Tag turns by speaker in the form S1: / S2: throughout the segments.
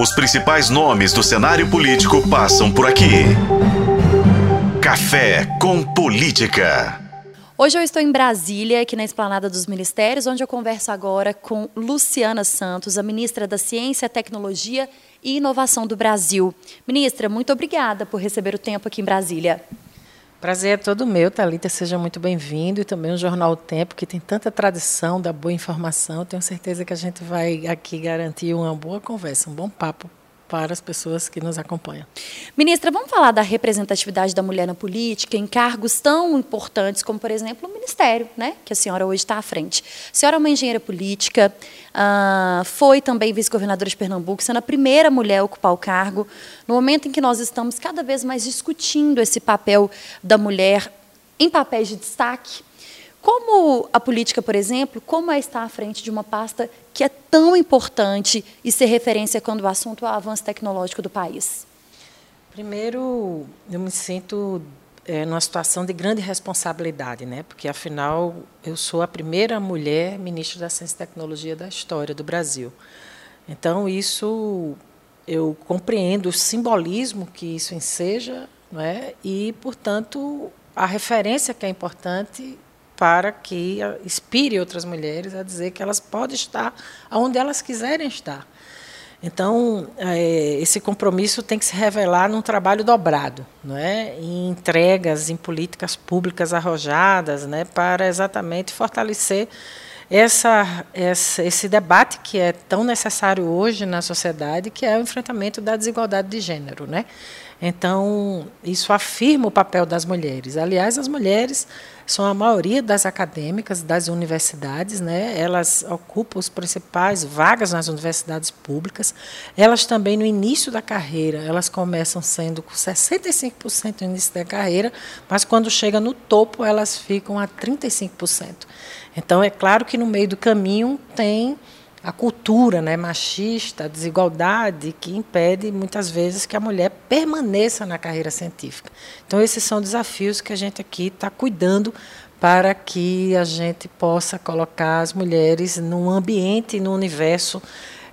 S1: Os principais nomes do cenário político passam por aqui. Café com Política.
S2: Hoje eu estou em Brasília, aqui na Esplanada dos Ministérios, onde eu converso agora com Luciana Santos, a ministra da Ciência, Tecnologia e Inovação do Brasil. Ministra, muito obrigada por receber o tempo aqui em Brasília.
S3: Prazer é todo meu, Thalita. Seja muito bem-vindo. E também o Jornal o Tempo, que tem tanta tradição da boa informação. Tenho certeza que a gente vai aqui garantir uma boa conversa, um bom papo para as pessoas que nos acompanham.
S2: Ministra, vamos falar da representatividade da mulher na política, em cargos tão importantes como, por exemplo, o Ministério, né, que a senhora hoje está à frente. A senhora é uma engenheira política, uh, foi também vice-governadora de Pernambuco, sendo a primeira mulher a ocupar o cargo, no momento em que nós estamos cada vez mais discutindo esse papel da mulher em papéis de destaque, como a política, por exemplo, como é estar à frente de uma pasta que é tão importante e ser referência quando o assunto é o avanço tecnológico do país?
S3: Primeiro, eu me sinto é, numa situação de grande responsabilidade, né? porque, afinal, eu sou a primeira mulher ministra da Ciência e Tecnologia da história do Brasil. Então, isso eu compreendo o simbolismo que isso enseja não é? e, portanto, a referência que é importante para que inspire outras mulheres a dizer que elas podem estar onde elas quiserem estar. Então, é, esse compromisso tem que se revelar num trabalho dobrado, não é? em entregas, em políticas públicas arrojadas, né? para exatamente fortalecer essa, essa, esse debate que é tão necessário hoje na sociedade, que é o enfrentamento da desigualdade de gênero. Né? Então, isso afirma o papel das mulheres. Aliás, as mulheres são a maioria das acadêmicas das universidades, né? elas ocupam as principais vagas nas universidades públicas. Elas também, no início da carreira, elas começam sendo com 65% no início da carreira, mas quando chega no topo, elas ficam a 35%. Então, é claro que no meio do caminho tem a cultura né, machista, a desigualdade que impede muitas vezes que a mulher permaneça na carreira científica. Então, esses são desafios que a gente aqui está cuidando para que a gente possa colocar as mulheres num ambiente, no universo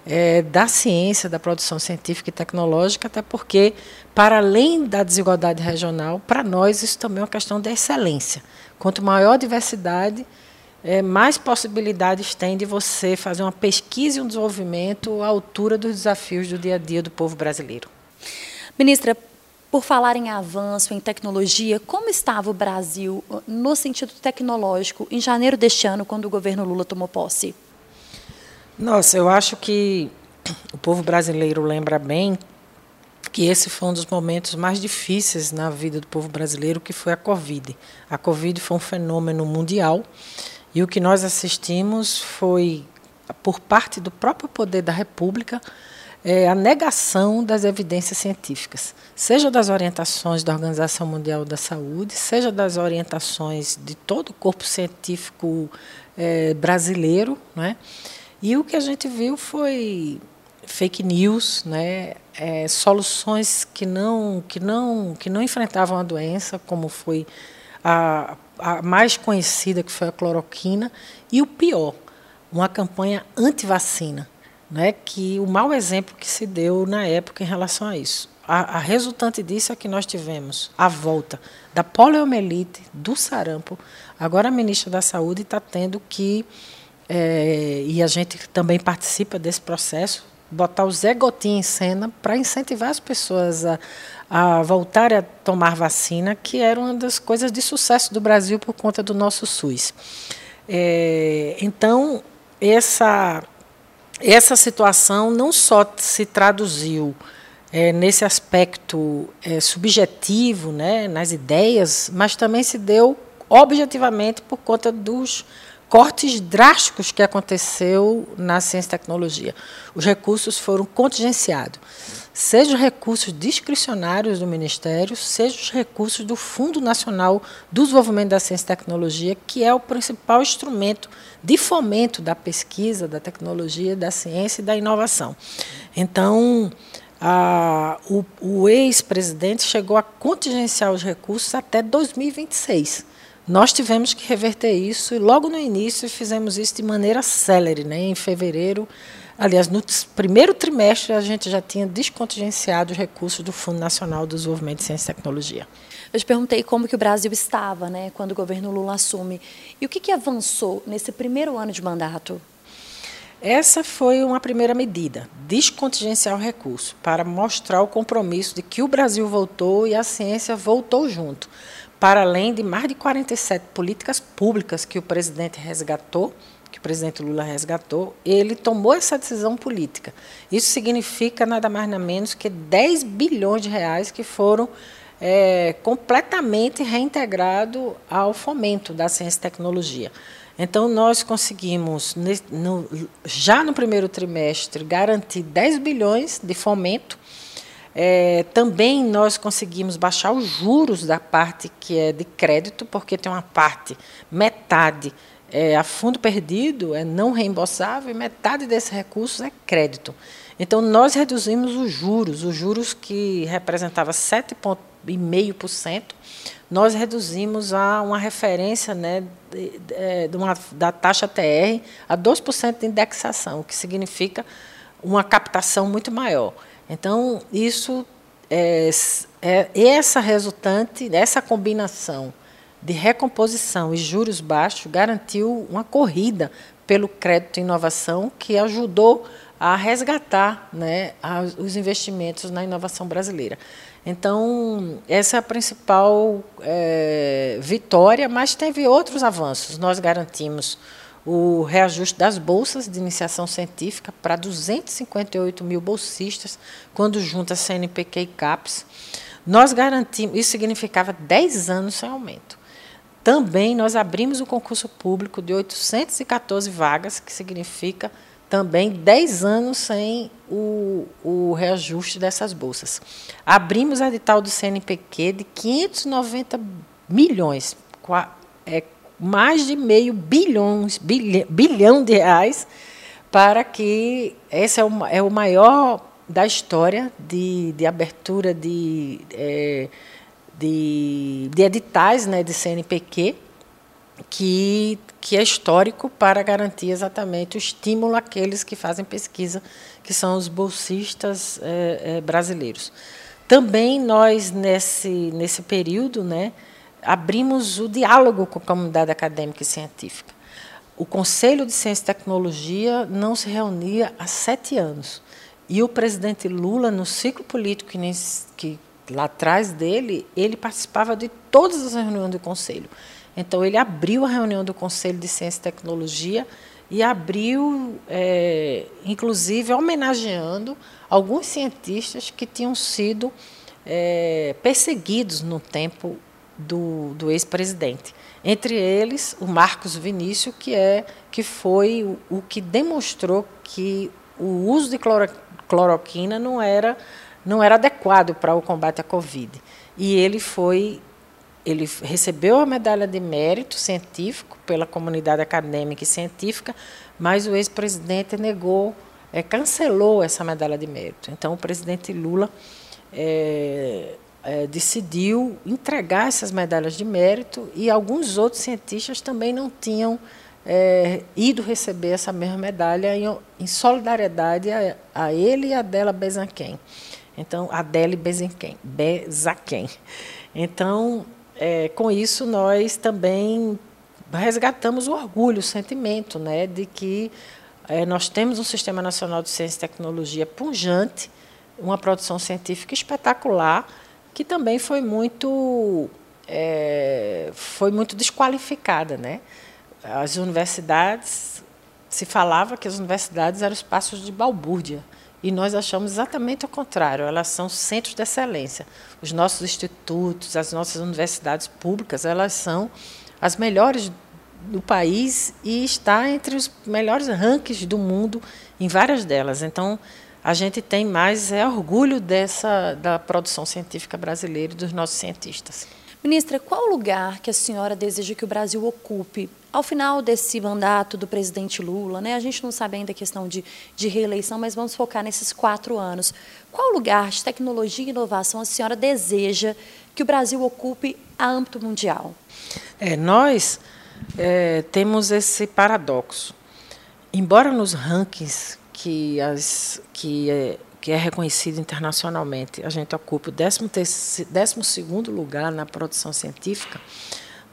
S3: é, da ciência, da produção científica e tecnológica, até porque, para além da desigualdade regional, para nós isso também é uma questão de excelência. Quanto maior a diversidade, é, mais possibilidades tem de você fazer uma pesquisa e um desenvolvimento à altura dos desafios do dia a dia do povo brasileiro.
S2: Ministra, por falar em avanço em tecnologia, como estava o Brasil uh, no sentido tecnológico em janeiro deste ano, quando o governo Lula tomou posse?
S3: Nossa, eu acho que o povo brasileiro lembra bem que esse foi um dos momentos mais difíceis na vida do povo brasileiro, que foi a Covid. A Covid foi um fenômeno mundial e o que nós assistimos foi, por parte do próprio poder da República, é, a negação das evidências científicas, seja das orientações da Organização Mundial da Saúde, seja das orientações de todo o corpo científico é, brasileiro. Né? E o que a gente viu foi fake news, né? É, soluções que não, que, não, que não enfrentavam a doença, como foi a a mais conhecida, que foi a cloroquina, e o pior, uma campanha anti-vacina, né, que o mau exemplo que se deu na época em relação a isso. A, a, resultante disso é que nós tivemos a volta da poliomielite, do sarampo. Agora a ministra da Saúde está tendo que, é, e a gente também participa desse processo, botar o Zé Gotinha em cena para incentivar as pessoas a, a voltar a tomar vacina, que era uma das coisas de sucesso do Brasil por conta do nosso SUS. É, então, essa, essa situação não só se traduziu é, nesse aspecto é, subjetivo, né, nas ideias, mas também se deu objetivamente por conta dos cortes drásticos que aconteceu na ciência e tecnologia. Os recursos foram contingenciados seja os recursos discricionários do Ministério, seja os recursos do Fundo Nacional do Desenvolvimento da Ciência e Tecnologia, que é o principal instrumento de fomento da pesquisa, da tecnologia, da ciência e da inovação. Então, a, o, o ex-presidente chegou a contingenciar os recursos até 2026. Nós tivemos que reverter isso e logo no início fizemos isso de maneira célere. Né? Em fevereiro, Aliás, no primeiro trimestre a gente já tinha descontingenciado os recursos do Fundo Nacional do Desenvolvimento de Ciência e Tecnologia.
S2: Eu te perguntei como que o Brasil estava, né, quando o governo Lula assume. E o que, que avançou nesse primeiro ano de mandato?
S3: Essa foi uma primeira medida, descontingenciar o recurso, para mostrar o compromisso de que o Brasil voltou e a ciência voltou junto, para além de mais de 47 políticas públicas que o presidente resgatou, que o presidente Lula resgatou, ele tomou essa decisão política. Isso significa nada mais nada menos que 10 bilhões de reais que foram é, completamente reintegrados ao fomento da ciência e tecnologia. Então, nós conseguimos, já no primeiro trimestre, garantir 10 bilhões de fomento. É, também nós conseguimos baixar os juros da parte que é de crédito, porque tem uma parte, metade é a fundo perdido, é não reembolsável, e metade desses recursos é crédito. Então, nós reduzimos os juros, os juros que representava 7,5%, nós reduzimos a uma referência né, de, de uma, da taxa TR a 2% de indexação, o que significa uma captação muito maior. Então, isso é, é essa resultante, essa combinação de recomposição e juros baixos garantiu uma corrida pelo crédito e inovação que ajudou a resgatar né, os investimentos na inovação brasileira. Então, essa é a principal é, vitória, mas teve outros avanços. Nós garantimos o reajuste das bolsas de iniciação científica para 258 mil bolsistas, quando junta CNPq e CAPES. Nós garantimos, isso significava 10 anos sem aumento. Também nós abrimos o concurso público de 814 vagas, que significa também 10 anos sem o, o reajuste dessas bolsas. Abrimos a edital do CNPq de 590 milhões, é, mais de meio bilhões, bilhão, bilhão de reais, para que esse é o, é o maior da história de, de abertura de, é, de, de editais né, de CNPq que, que é histórico para garantir exatamente o estímulo àqueles que fazem pesquisa, que são os bolsistas é, é, brasileiros. Também nós, nesse, nesse período, né, abrimos o diálogo com a comunidade acadêmica e científica. O Conselho de Ciência e Tecnologia não se reunia há sete anos. E o presidente Lula, no ciclo político que, que lá atrás dele, ele participava de todas as reuniões do Conselho. Então, ele abriu a reunião do Conselho de Ciência e Tecnologia e abriu, é, inclusive, homenageando alguns cientistas que tinham sido é, perseguidos no tempo do, do ex-presidente. Entre eles, o Marcos Vinícius, que, é, que foi o, o que demonstrou que o uso de cloro, cloroquina não era, não era adequado para o combate à Covid. E ele foi ele recebeu a medalha de mérito científico pela comunidade acadêmica e científica, mas o ex-presidente negou, é, cancelou essa medalha de mérito. Então, o presidente Lula é, é, decidiu entregar essas medalhas de mérito e alguns outros cientistas também não tinham é, ido receber essa mesma medalha em, em solidariedade a, a, ele e a Adela Bezanquem. Então, Adele Bezanquem. Bezaquem. Então, é, com isso, nós também resgatamos o orgulho, o sentimento né, de que é, nós temos um Sistema Nacional de Ciência e Tecnologia punjante, uma produção científica espetacular, que também foi muito, é, foi muito desqualificada. Né? As universidades, se falava que as universidades eram espaços de balbúrdia, e nós achamos exatamente o contrário, elas são centros de excelência. Os nossos institutos, as nossas universidades públicas, elas são as melhores do país e está entre os melhores rankings do mundo em várias delas. Então, a gente tem mais é, orgulho dessa da produção científica brasileira e dos nossos cientistas.
S2: Ministra, qual lugar que a senhora deseja que o Brasil ocupe ao final desse mandato do presidente Lula? Né? A gente não sabe ainda a questão de, de reeleição, mas vamos focar nesses quatro anos. Qual lugar de tecnologia e inovação a senhora deseja que o Brasil ocupe a âmbito mundial?
S3: É, nós é, temos esse paradoxo. Embora nos rankings que, as, que, é, que é reconhecido internacionalmente. A gente ocupa o 12 lugar na produção científica.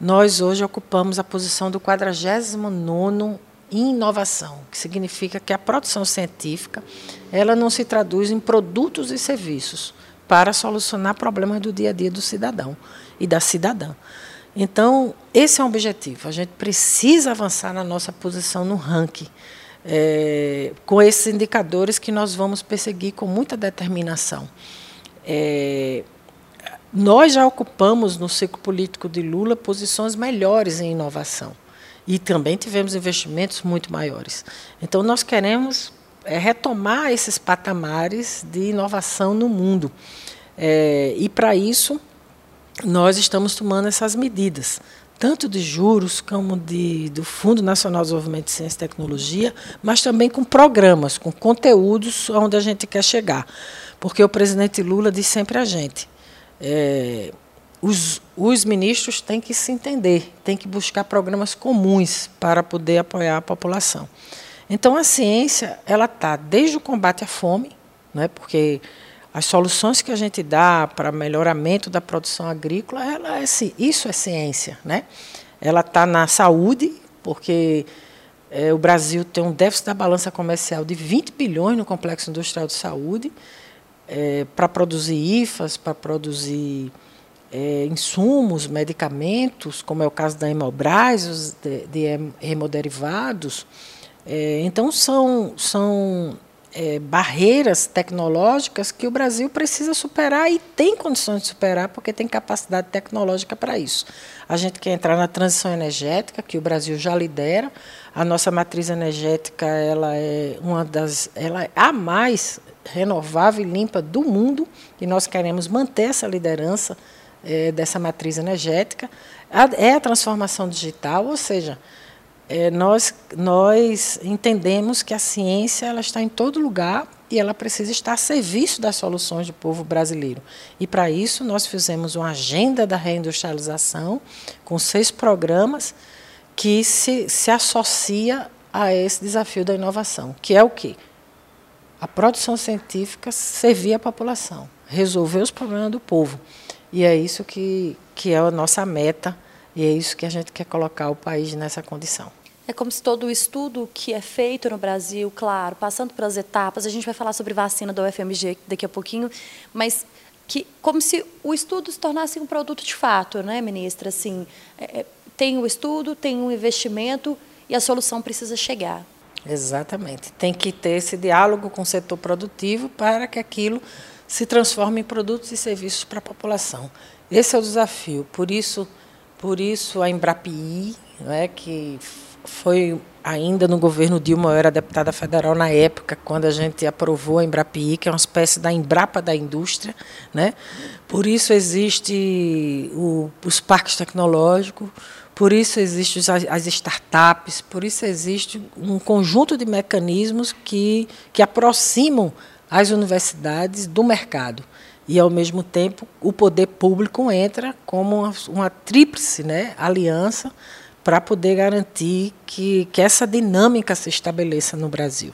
S3: Nós hoje ocupamos a posição do 49 em inovação, que significa que a produção científica ela não se traduz em produtos e serviços para solucionar problemas do dia a dia do cidadão e da cidadã. Então, esse é um objetivo. A gente precisa avançar na nossa posição no ranking, é, com esses indicadores que nós vamos perseguir com muita determinação. É, nós já ocupamos no ciclo político de Lula posições melhores em inovação e também tivemos investimentos muito maiores. Então, nós queremos é, retomar esses patamares de inovação no mundo. É, e, para isso, nós estamos tomando essas medidas, tanto de juros como de, do Fundo Nacional de Desenvolvimento de Ciência e Tecnologia, mas também com programas, com conteúdos onde a gente quer chegar. Porque o presidente Lula diz sempre a gente, é, os, os ministros têm que se entender, têm que buscar programas comuns para poder apoiar a população. Então, a ciência ela está desde o combate à fome, né, porque as soluções que a gente dá para melhoramento da produção agrícola, ela é, isso é ciência. Né? Ela está na saúde, porque é, o Brasil tem um déficit da balança comercial de 20 bilhões no complexo industrial de saúde, é, para produzir IFAs, para produzir é, insumos, medicamentos, como é o caso da Hemobras, de, de hemoderivados. Então, são, são é, barreiras tecnológicas que o Brasil precisa superar e tem condições de superar, porque tem capacidade tecnológica para isso. A gente quer entrar na transição energética, que o Brasil já lidera. A nossa matriz energética ela é uma das, ela é a mais renovável e limpa do mundo, e nós queremos manter essa liderança é, dessa matriz energética. é a transformação digital, ou seja, é, nós, nós entendemos que a ciência ela está em todo lugar e ela precisa estar a serviço das soluções do povo brasileiro. E para isso nós fizemos uma agenda da reindustrialização com seis programas que se, se associa a esse desafio da inovação, que é o quê? A produção científica servir a população, resolver os problemas do povo. E é isso que, que é a nossa meta e é isso que a gente quer colocar o país nessa condição.
S2: É como se todo o estudo que é feito no Brasil, claro, passando pelas etapas, a gente vai falar sobre vacina da UFMG daqui a pouquinho, mas que como se o estudo se tornasse um produto de fato, né, ministra? Assim, é, é tem o estudo, tem um investimento e a solução precisa chegar.
S3: Exatamente. Tem que ter esse diálogo com o setor produtivo para que aquilo se transforme em produtos e serviços para a população. Esse é o desafio. Por isso, por isso a Embrapi, é que foi ainda no governo Dilma, eu era deputada federal na época, quando a gente aprovou a Embrapi, que é uma espécie da Embrapa da indústria. Né? Por isso existe o, os parques tecnológicos, por isso existem as startups, por isso existe um conjunto de mecanismos que, que aproximam as universidades do mercado. E, ao mesmo tempo, o poder público entra como uma, uma tríplice né, aliança para poder garantir que, que essa dinâmica se estabeleça no Brasil.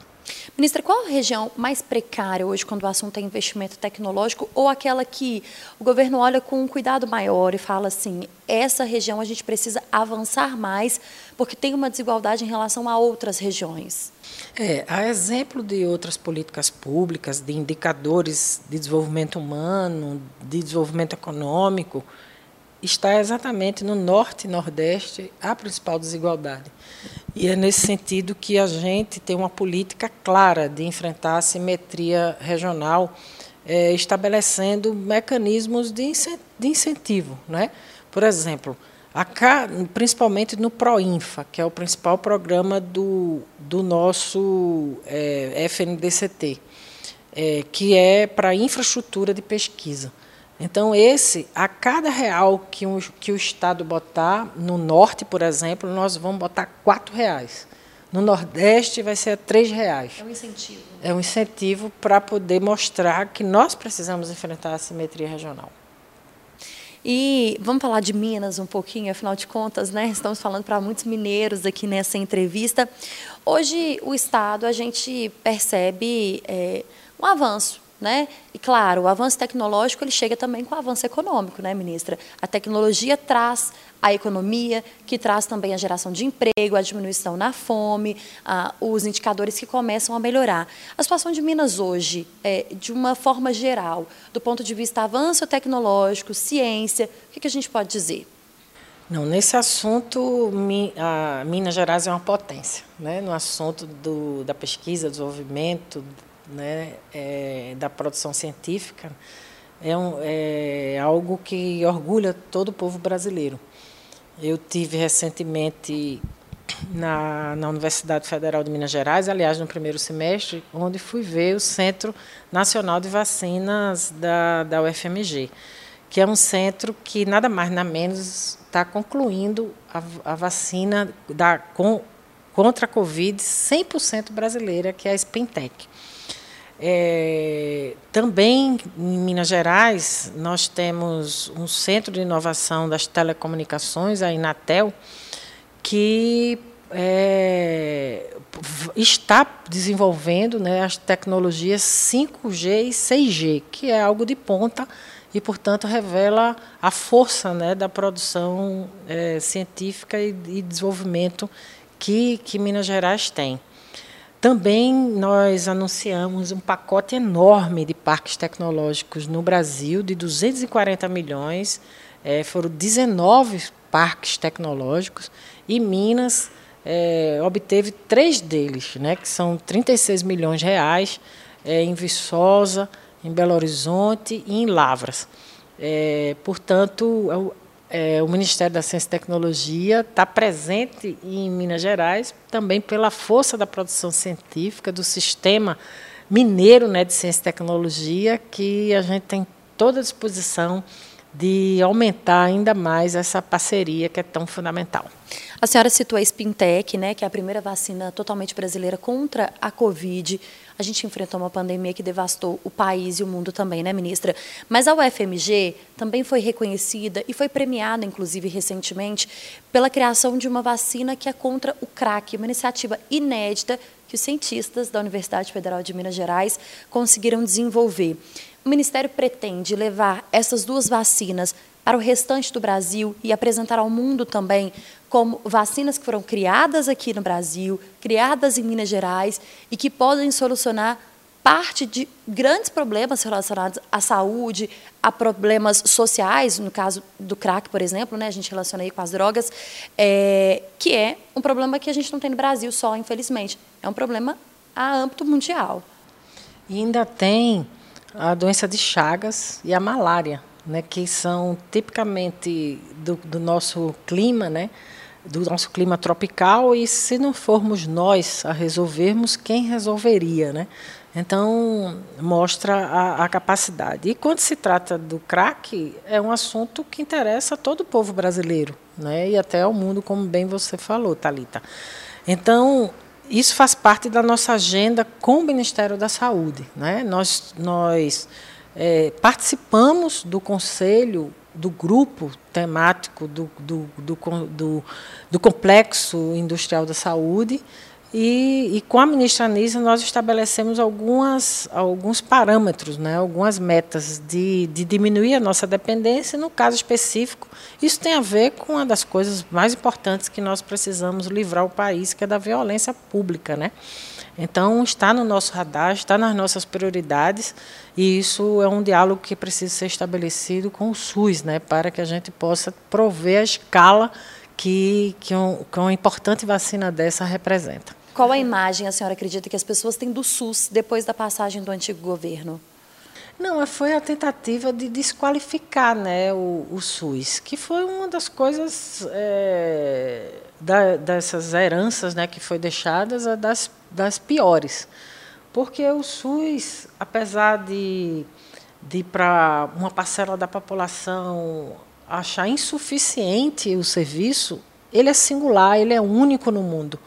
S2: Ministra, qual a região mais precária hoje quando o assunto é investimento tecnológico ou aquela que o governo olha com um cuidado maior e fala assim, essa região a gente precisa avançar mais porque tem uma desigualdade em relação a outras regiões?
S3: É, a exemplo de outras políticas públicas, de indicadores de desenvolvimento humano, de desenvolvimento econômico, está exatamente no norte e nordeste a principal desigualdade. E é nesse sentido que a gente tem uma política clara de enfrentar a simetria regional, é, estabelecendo mecanismos de incentivo. Né? Por exemplo, principalmente no PROINFA, que é o principal programa do, do nosso é, FNDCT, é, que é para infraestrutura de pesquisa. Então, esse, a cada real que, um, que o Estado botar, no norte, por exemplo, nós vamos botar quatro reais. No Nordeste vai ser três reais.
S2: É um incentivo.
S3: É um incentivo para poder mostrar que nós precisamos enfrentar a simetria regional.
S2: E vamos falar de Minas um pouquinho, afinal de contas, né? Estamos falando para muitos mineiros aqui nessa entrevista. Hoje, o Estado, a gente percebe é, um avanço né? E claro, o avanço tecnológico ele chega também com o avanço econômico, né, ministra? A tecnologia traz a economia, que traz também a geração de emprego, a diminuição na fome, os indicadores que começam a melhorar. A situação de Minas hoje, é, de uma forma geral, do ponto de vista avanço tecnológico, ciência, o que, que a gente pode dizer?
S3: Não, nesse assunto, a Minas Gerais é uma potência, né? No assunto do, da pesquisa, desenvolvimento, né, é, da produção científica é, um, é algo que orgulha todo o povo brasileiro. Eu tive recentemente na, na Universidade Federal de Minas Gerais, aliás, no primeiro semestre, onde fui ver o Centro Nacional de Vacinas da, da UFMG, que é um centro que nada mais nada menos está concluindo a, a vacina da, com, contra a Covid 100% brasileira, que é a Spintec. É, também em Minas Gerais, nós temos um centro de inovação das telecomunicações, a Inatel, que é, está desenvolvendo né, as tecnologias 5G e 6G, que é algo de ponta e, portanto, revela a força né, da produção é, científica e, e desenvolvimento que, que Minas Gerais tem. Também nós anunciamos um pacote enorme de parques tecnológicos no Brasil, de 240 milhões. É, foram 19 parques tecnológicos e Minas é, obteve três deles, né, que são 36 milhões de reais é, em Viçosa, em Belo Horizonte e em Lavras. É, portanto, é, o Ministério da Ciência e Tecnologia está presente em Minas Gerais também pela força da produção científica, do sistema mineiro né, de ciência e tecnologia, que a gente tem toda a disposição de aumentar ainda mais essa parceria que é tão fundamental.
S2: A senhora citou a Spintec, né, que é a primeira vacina totalmente brasileira contra a Covid. A gente enfrentou uma pandemia que devastou o país e o mundo também, né, ministra? Mas a UFMG também foi reconhecida e foi premiada, inclusive recentemente, pela criação de uma vacina que é contra o crack, uma iniciativa inédita que os cientistas da Universidade Federal de Minas Gerais conseguiram desenvolver. O Ministério pretende levar essas duas vacinas para o restante do Brasil e apresentar ao mundo também como vacinas que foram criadas aqui no Brasil, criadas em Minas Gerais e que podem solucionar parte de grandes problemas relacionados à saúde, a problemas sociais, no caso do crack, por exemplo, né, a gente relaciona aí com as drogas, é, que é um problema que a gente não tem no Brasil só, infelizmente. É um problema a âmbito mundial.
S3: E ainda tem a doença de Chagas e a malária né, que são tipicamente do, do nosso clima, né, do nosso clima tropical, e se não formos nós a resolvermos, quem resolveria? Né? Então, mostra a, a, capacidade. E quando se trata do crack, é um assunto que interessa a todo o povo brasileiro, né? e até ao mundo, como bem você falou, Talita. Então, isso faz parte da nossa agenda com o Ministério da Saúde. Né? Nós, nós é, participamos do conselho, do grupo temático do, do, do, do, do Complexo Industrial da Saúde, e, e, com a ministra Anísia nós estabelecemos algumas, alguns parâmetros, né, algumas metas de, de diminuir a nossa dependência. No caso específico, isso tem a ver com uma das coisas mais importantes que nós precisamos livrar o país, que é da violência pública. Né? Então, está no nosso radar, está nas nossas prioridades, e isso é um diálogo que precisa ser estabelecido com o SUS, né, para que a gente possa prover a escala que, que, um, que uma importante vacina dessa representa.
S2: Qual a imagem a senhora acredita que as pessoas têm do SUS depois da passagem do antigo governo?
S3: Não, foi a tentativa de desqualificar né, o, o SUS, que foi uma das coisas é, da, dessas heranças né, que foi deixadas, das, das piores. Porque o SUS, apesar de, de para uma parcela da população achar insuficiente o serviço, ele é singular, ele é único no mundo.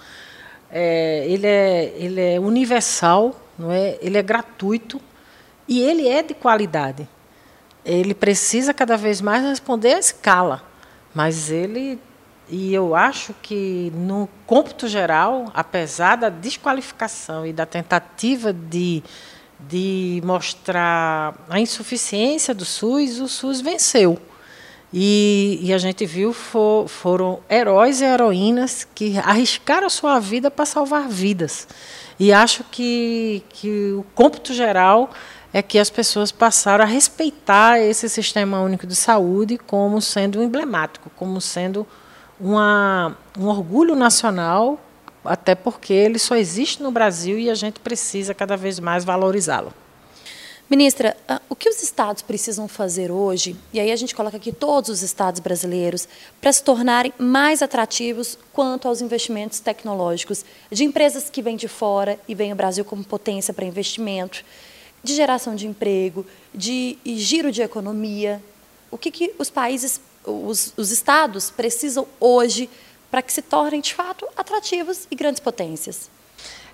S3: É, ele, é, ele é universal, não é? ele é gratuito e ele é de qualidade. ele precisa cada vez mais responder à escala, mas ele e eu acho que no cômputo geral, apesar da desqualificação e da tentativa de de mostrar a insuficiência do SUS, o SUS venceu. E, e a gente viu for, foram heróis e heroínas que arriscaram a sua vida para salvar vidas. E acho que, que o cômputo geral é que as pessoas passaram a respeitar esse sistema único de saúde como sendo emblemático, como sendo uma, um orgulho nacional até porque ele só existe no Brasil e a gente precisa cada vez mais valorizá-lo.
S2: Ministra, ah, o que os estados precisam fazer hoje, e aí a gente coloca aqui todos os estados brasileiros, para se tornarem mais atrativos quanto aos investimentos tecnológicos de empresas que vêm de fora e vêm ao Brasil como potência para investimento, de geração de emprego, de giro de economia? O que, que os países, os, os estados precisam hoje para que se tornem, de fato, atrativos e grandes potências.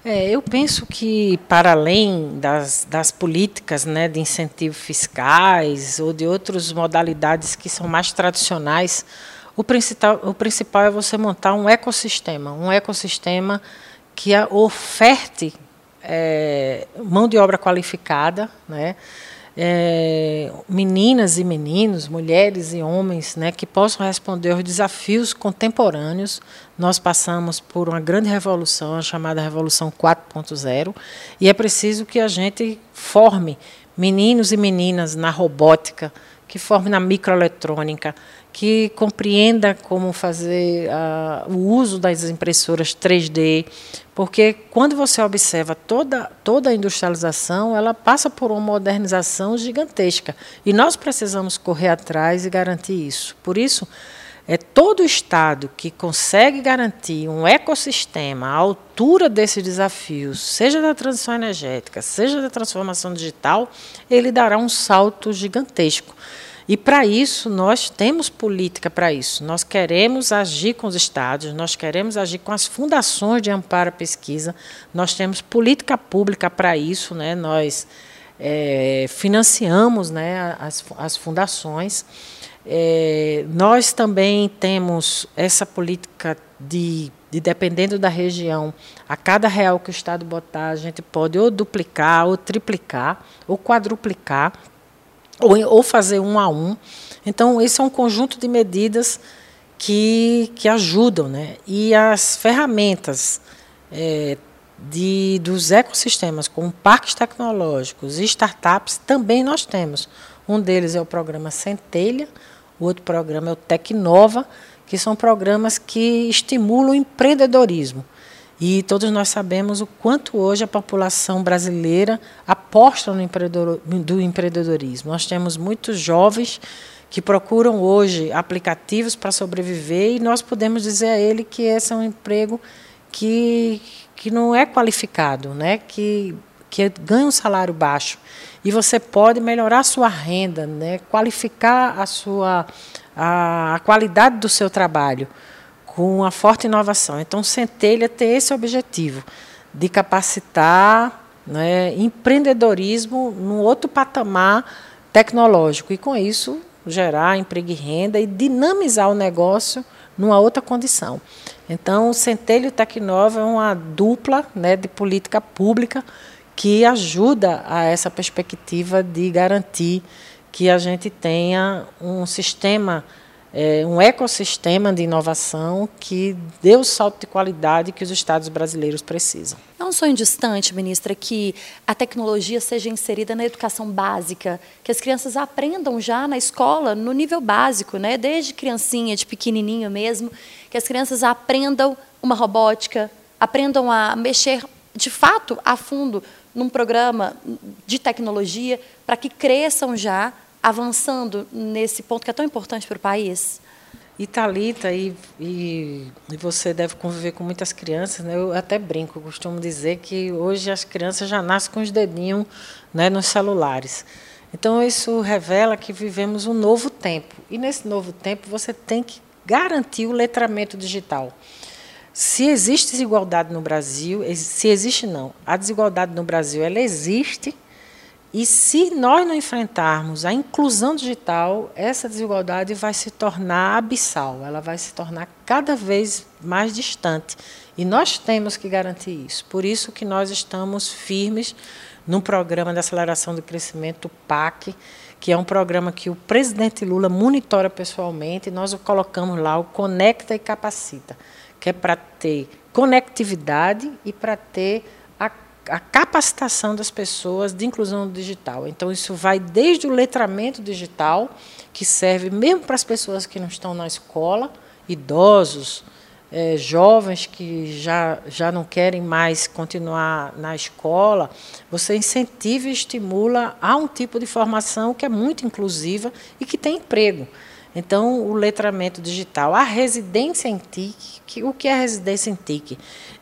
S3: É, eu penso que, para além das, das políticas né, de incentivo fiscais ou de outras modalidades que são mais tradicionais, o principal, o principal é você montar um ecossistema, um ecossistema que oferte é, mão de obra qualificada, né, é, meninas e meninos, mulheres e homens, né, que possam responder aos desafios contemporâneos. Nós passamos por uma grande revolução, a chamada Revolução 4.0, e é preciso que a gente forme meninos e meninas na robótica, que forme na microeletrônica, que compreenda como fazer uh, o uso das impressoras 3D, porque quando você observa toda, toda a industrialização, ela passa por uma modernização gigantesca. E nós precisamos correr atrás e garantir isso. Por isso, é todo Estado que consegue garantir um ecossistema à altura desses desafios, seja da transição energética, seja da transformação digital, ele dará um salto gigantesco. E para isso, nós temos política para isso. Nós queremos agir com os estados, nós queremos agir com as fundações de amparo à pesquisa, nós temos política pública para isso, né? nós é, financiamos né, as, as fundações. É, nós também temos essa política de, de, dependendo da região, a cada real que o Estado botar, a gente pode ou duplicar, ou triplicar, ou quadruplicar ou, ou fazer um a um. Então, esse é um conjunto de medidas que, que ajudam. Né? E as ferramentas é, de, dos ecossistemas, como parques tecnológicos e startups, também nós temos. Um deles é o programa Centelha, o outro programa é o Tecnova, que são programas que estimulam o empreendedorismo. E todos nós sabemos o quanto hoje a população brasileira aposta no empreendedor, do empreendedorismo. Nós temos muitos jovens que procuram hoje aplicativos para sobreviver e nós podemos dizer a ele que esse é um emprego que, que não é qualificado, né? que, que ganha um salário baixo. E você pode melhorar a sua renda, né? qualificar a, sua, a, a qualidade do seu trabalho com uma forte inovação. Então, Centelha tem esse objetivo de capacitar né, empreendedorismo num outro patamar tecnológico e, com isso, gerar emprego e renda e dinamizar o negócio numa outra condição. Então, o Centelho Tecnova é uma dupla né, de política pública que ajuda a essa perspectiva de garantir que a gente tenha um sistema é, um ecossistema de inovação que dê o salto de qualidade que os estados brasileiros precisam.
S2: É um sonho distante, ministra, que a tecnologia seja inserida na educação básica, que as crianças aprendam já na escola, no nível básico, né? desde criancinha, de pequenininho mesmo, que as crianças aprendam uma robótica, aprendam a mexer de fato a fundo num programa de tecnologia, para que cresçam já avançando nesse ponto que é tão importante para o país?
S3: E Thalita, e, e, e, você deve conviver com muitas crianças, né? eu até brinco, costumo dizer que hoje as crianças já nascem com os dedinhos né, nos celulares. Então, isso revela que vivemos um novo tempo. E nesse novo tempo, você tem que garantir o letramento digital. Se existe desigualdade no Brasil, se existe não, a desigualdade no Brasil ela existe, E se nós não enfrentarmos a inclusão digital, essa desigualdade vai se tornar abissal, ela vai se tornar cada vez mais distante. E nós temos que garantir isso. Por isso que nós estamos firmes no programa de aceleração do crescimento, o PAC, que é um programa que o presidente Lula monitora pessoalmente, e nós colocamos lá o Conecta e Capacita, que é para ter conectividade e para ter a, capacitação das pessoas de inclusão digital. Então, isso vai desde o letramento digital, que serve mesmo para as pessoas que não estão na escola, idosos, é, jovens que já, já não querem mais continuar na escola, você incentiva e estimula a um tipo de formação que é muito inclusiva e que tem emprego. Então, o letramento digital, a residência em TIC, que, o que é residência em TIC?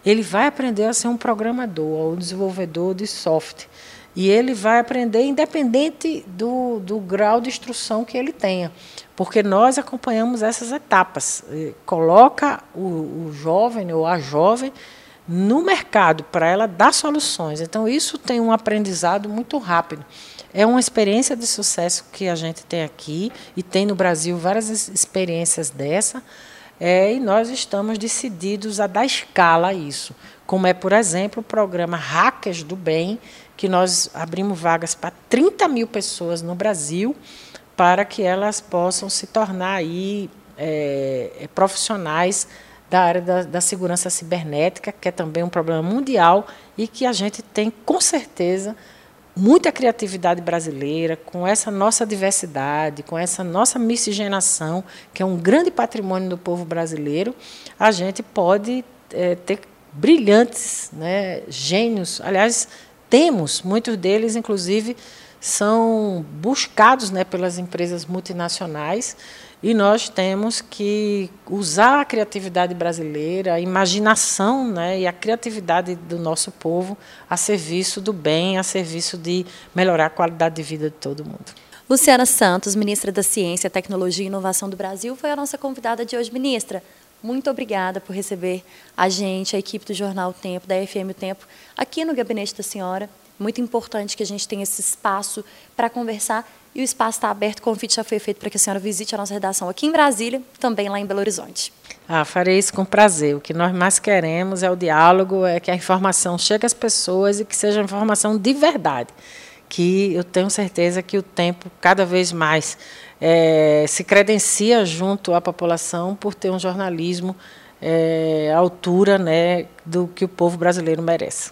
S3: Ele vai aprender a ser um programador, um desenvolvedor de software. E ele vai aprender independente do, do grau de instrução que ele tenha porque nós acompanhamos essas etapas. Coloca o, o jovem ou a jovem no mercado para ela dar soluções. Então, isso tem um aprendizado muito rápido. É uma experiência de sucesso que a gente tem aqui e tem no Brasil várias experiências dessa. É, e nós estamos decididos a dar escala a isso, como é, por exemplo, o programa Hackers do Bem, que nós abrimos vagas para 30 mil pessoas no Brasil para que elas possam se tornar aí é, é, profissionais da área da, da, segurança cibernética, que é também um problema mundial e que a gente tem com certeza muita criatividade brasileira, com essa nossa diversidade, com essa nossa miscigenação, que é um grande patrimônio do povo brasileiro, a gente pode é, ter brilhantes né, gênios. Aliás, temos muitos deles, inclusive, são buscados né, pelas empresas multinacionais e nós temos que usar a criatividade brasileira, a imaginação né, e a criatividade do nosso povo a serviço do bem, a serviço de melhorar a qualidade de vida de todo mundo.
S2: Luciana Santos, ministra da Ciência, Tecnologia e Inovação do Brasil, foi a nossa convidada de hoje. Ministra, muito obrigada por receber a gente, a equipe do Jornal o Tempo, da FM o Tempo, aqui no gabinete da senhora. Muito importante que a gente tenha esse espaço para conversar e o espaço está aberto. O convite já foi feito para que a senhora visite a nossa redação aqui em Brasília, também lá em Belo Horizonte.
S3: Ah, farei isso com prazer. O que nós mais queremos é o diálogo, é que a informação chegue às pessoas e que seja informação de verdade. Que eu tenho certeza que o tempo cada vez mais é, se credencia junto à população por ter um jornalismo é, à altura né, do que o povo brasileiro merece.